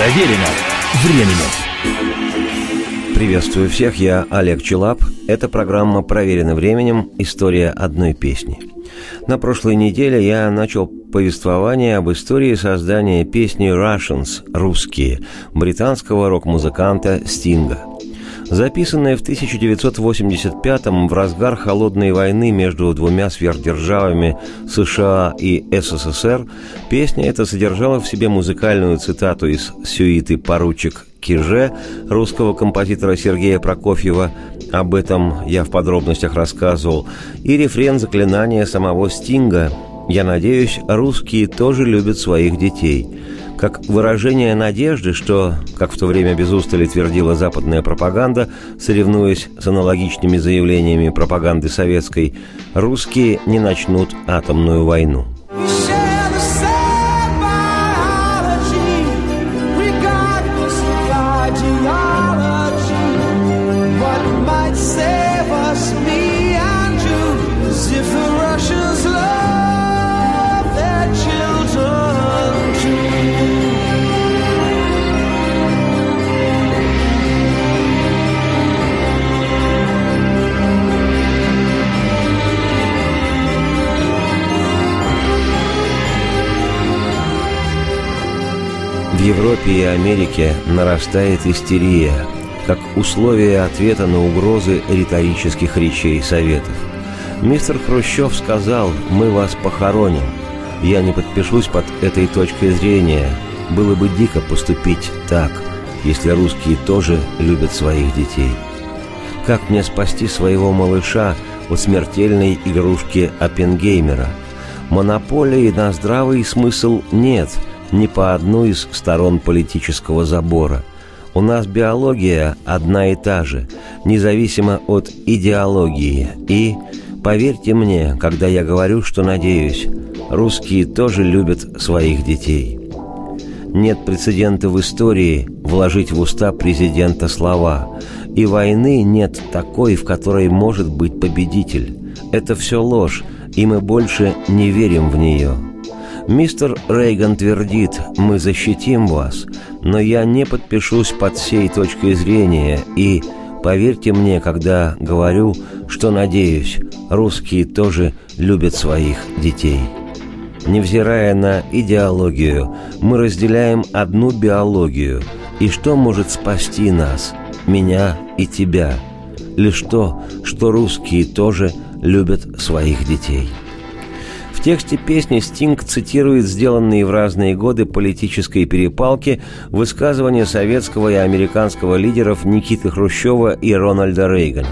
Проверено временем. Приветствую всех, я Олег Челап. Это программа «Проверено временем. История одной песни». На прошлой неделе я начал повествование об истории создания песни «Russians» – «Русские» британского рок-музыканта Стинга – Записанная в 1985-м в разгар холодной войны между двумя сверхдержавами США и СССР, песня эта содержала в себе музыкальную цитату из сюиты «Поручик Киже» русского композитора Сергея Прокофьева, об этом я в подробностях рассказывал, и рефрен заклинания самого Стинга. «Я надеюсь, русские тоже любят своих детей», как выражение надежды, что, как в то время без устали твердила западная пропаганда, соревнуясь с аналогичными заявлениями пропаганды советской, русские не начнут атомную войну – Европе и Америке нарастает истерия, как условие ответа на угрозы риторических речей Советов. Мистер Хрущев сказал «Мы вас похороним». Я не подпишусь под этой точкой зрения. Было бы дико поступить так, если русские тоже любят своих детей. Как мне спасти своего малыша от смертельной игрушки Оппенгеймера? Монополии на здравый смысл нет – ни по одну из сторон политического забора. У нас биология одна и та же, независимо от идеологии. И, поверьте мне, когда я говорю, что надеюсь, русские тоже любят своих детей. Нет прецедента в истории вложить в уста президента слова, и войны нет такой, в которой может быть победитель. Это все ложь, и мы больше не верим в нее. Мистер Рейган твердит, мы защитим вас, но я не подпишусь под сей точкой зрения и, поверьте мне, когда говорю, что надеюсь, русские тоже любят своих детей. Невзирая на идеологию, мы разделяем одну биологию, и что может спасти нас, меня и тебя? Лишь то, что русские тоже любят своих детей. В тексте песни Стинг цитирует сделанные в разные годы политической перепалки высказывания советского и американского лидеров Никиты Хрущева и Рональда Рейгана.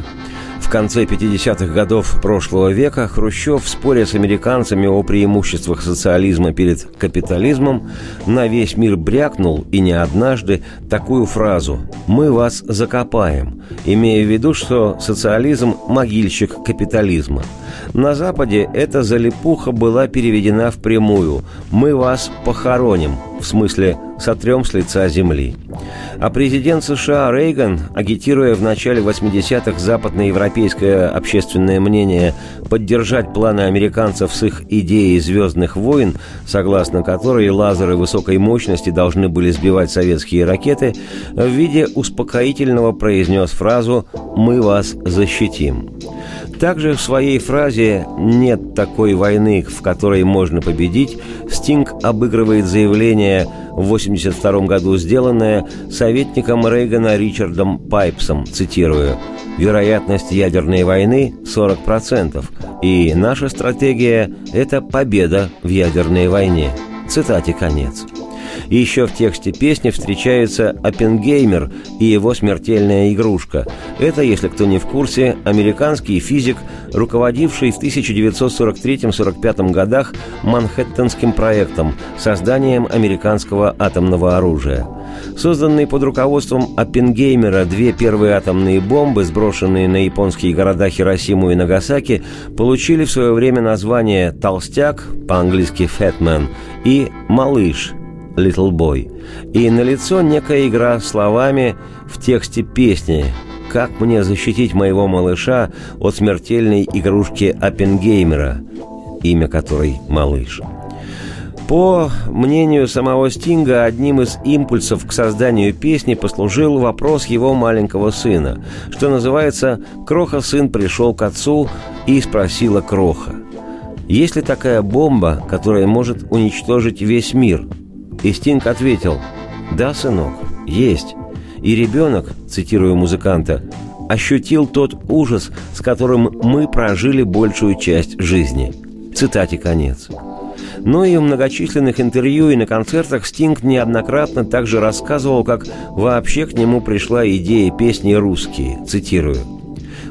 В конце 50-х годов прошлого века Хрущев в споре с американцами о преимуществах социализма перед капитализмом на весь мир брякнул, и не однажды, такую фразу «Мы вас закопаем», имея в виду, что социализм – могильщик капитализма – на Западе эта залипуха была переведена впрямую «Мы вас похороним», в смысле «сотрем с лица земли». А президент США Рейган, агитируя в начале 80-х западноевропейское общественное мнение поддержать планы американцев с их идеей «звездных войн», согласно которой лазеры высокой мощности должны были сбивать советские ракеты, в виде успокоительного произнес фразу «Мы вас защитим». Также в своей фразе «нет такой войны, в которой можно победить» Стинг обыгрывает заявление в 1982 году сделанное советником Рейгана Ричардом Пайпсом, цитирую, «Вероятность ядерной войны 40%, и наша стратегия – это победа в ядерной войне». Цитате конец. Еще в тексте песни встречается Оппенгеймер и его смертельная игрушка. Это, если кто не в курсе, американский физик, руководивший в 1943-45 годах Манхэттенским проектом, созданием американского атомного оружия. Созданные под руководством Оппенгеймера две первые атомные бомбы, сброшенные на японские города Хиросиму и Нагасаки, получили в свое время название «Толстяк», по-английски «Фэтмен», и «Малыш», Little Boy. И налицо некая игра словами в тексте песни «Как мне защитить моего малыша от смертельной игрушки Оппенгеймера», имя которой «Малыш». По мнению самого Стинга, одним из импульсов к созданию песни послужил вопрос его маленького сына, что называется «Кроха-сын пришел к отцу и спросила Кроха». Есть ли такая бомба, которая может уничтожить весь мир? И Стинг ответил «Да, сынок, есть». И ребенок, цитирую музыканта, ощутил тот ужас, с которым мы прожили большую часть жизни. Цитате конец. Но и в многочисленных интервью и на концертах Стинг неоднократно также рассказывал, как вообще к нему пришла идея песни «Русские», цитирую.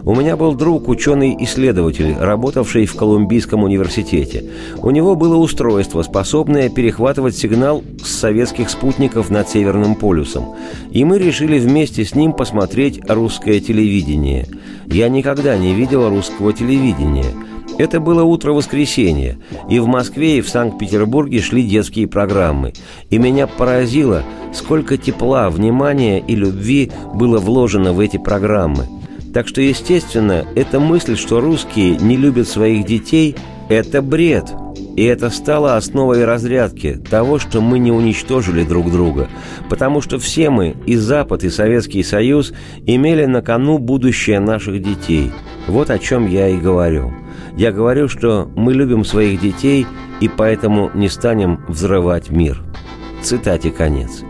У меня был друг, ученый-исследователь, работавший в Колумбийском университете. У него было устройство, способное перехватывать сигнал с советских спутников над Северным полюсом. И мы решили вместе с ним посмотреть русское телевидение. Я никогда не видел русского телевидения. Это было утро воскресенья, и в Москве и в Санкт-Петербурге шли детские программы. И меня поразило, сколько тепла, внимания и любви было вложено в эти программы. Так что, естественно, эта мысль, что русские не любят своих детей, это бред. И это стало основой разрядки того, что мы не уничтожили друг друга. Потому что все мы, и Запад, и Советский Союз, имели на кону будущее наших детей. Вот о чем я и говорю. Я говорю, что мы любим своих детей и поэтому не станем взрывать мир. Цитате конец.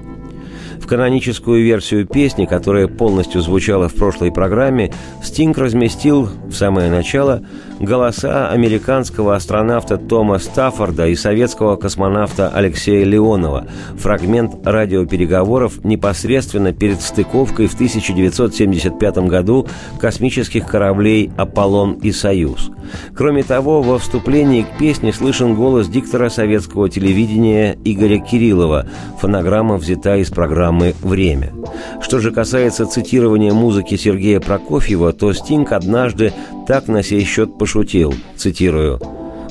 В каноническую версию песни, которая полностью звучала в прошлой программе, Стинг разместил в самое начало голоса американского астронавта Тома Стаффорда и советского космонавта Алексея Леонова, фрагмент радиопереговоров непосредственно перед стыковкой в 1975 году космических кораблей «Аполлон» и «Союз». Кроме того, во вступлении к песне слышен голос диктора советского телевидения Игоря Кириллова, фонограмма взята из программы «Время». Что же касается цитирования музыки Сергея Прокофьева, то Стинг однажды так на сей счет пошутил, цитирую,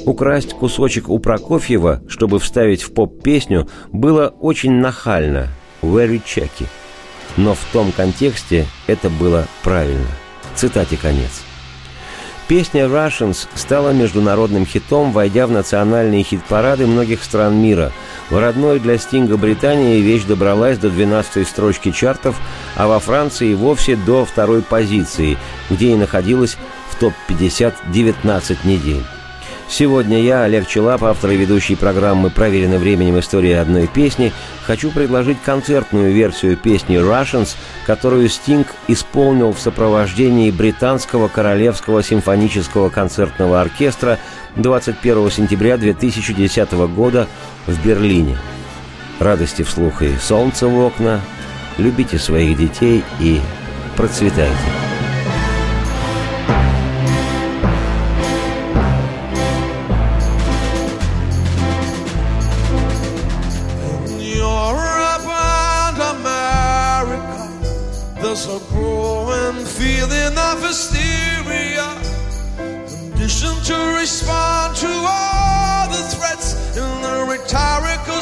«Украсть кусочек у Прокофьева, чтобы вставить в поп-песню, было очень нахально, very checky». Но в том контексте это было правильно. Цитате конец. Песня «Russians» стала международным хитом, войдя в национальные хит-парады многих стран мира. В родной для Стинга Британии вещь добралась до 12-й строчки чартов, а во Франции вовсе до второй позиции, где и находилась в топ-50 19 недель. Сегодня я, Олег Челап, автор и ведущий программы «Проверенный временем. История одной песни», хочу предложить концертную версию песни «Russians», которую Стинг исполнил в сопровождении британского Королевского симфонического концертного оркестра 21 сентября 2010 года в Берлине. Радости вслух и солнце в окна, любите своих детей и процветайте.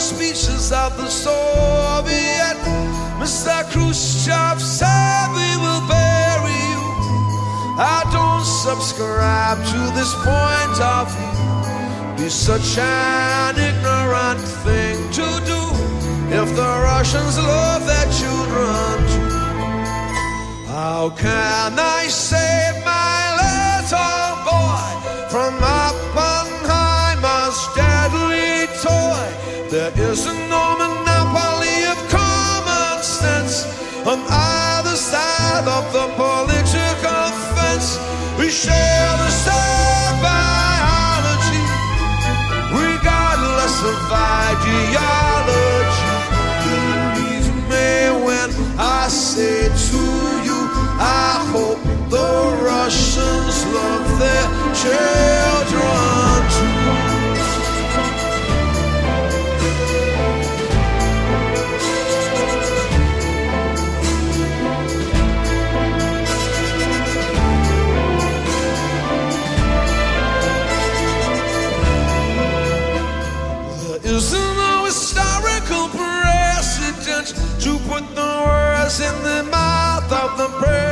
Speeches of the Soviet. Mr. Khrushchev said we will bury you. I don't subscribe to this point of view. Be such an ignorant thing to do if the Russians love How can I save my little boy from Oppenheimer's deadly toy? There isn't no monopoly of common sense on either side of the political fence. We share the same biology, regardless of ideology. Russians love their children too. Isn't no historical precedent to put the words in the mouth of the president?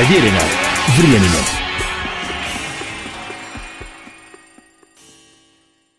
Проверено временем.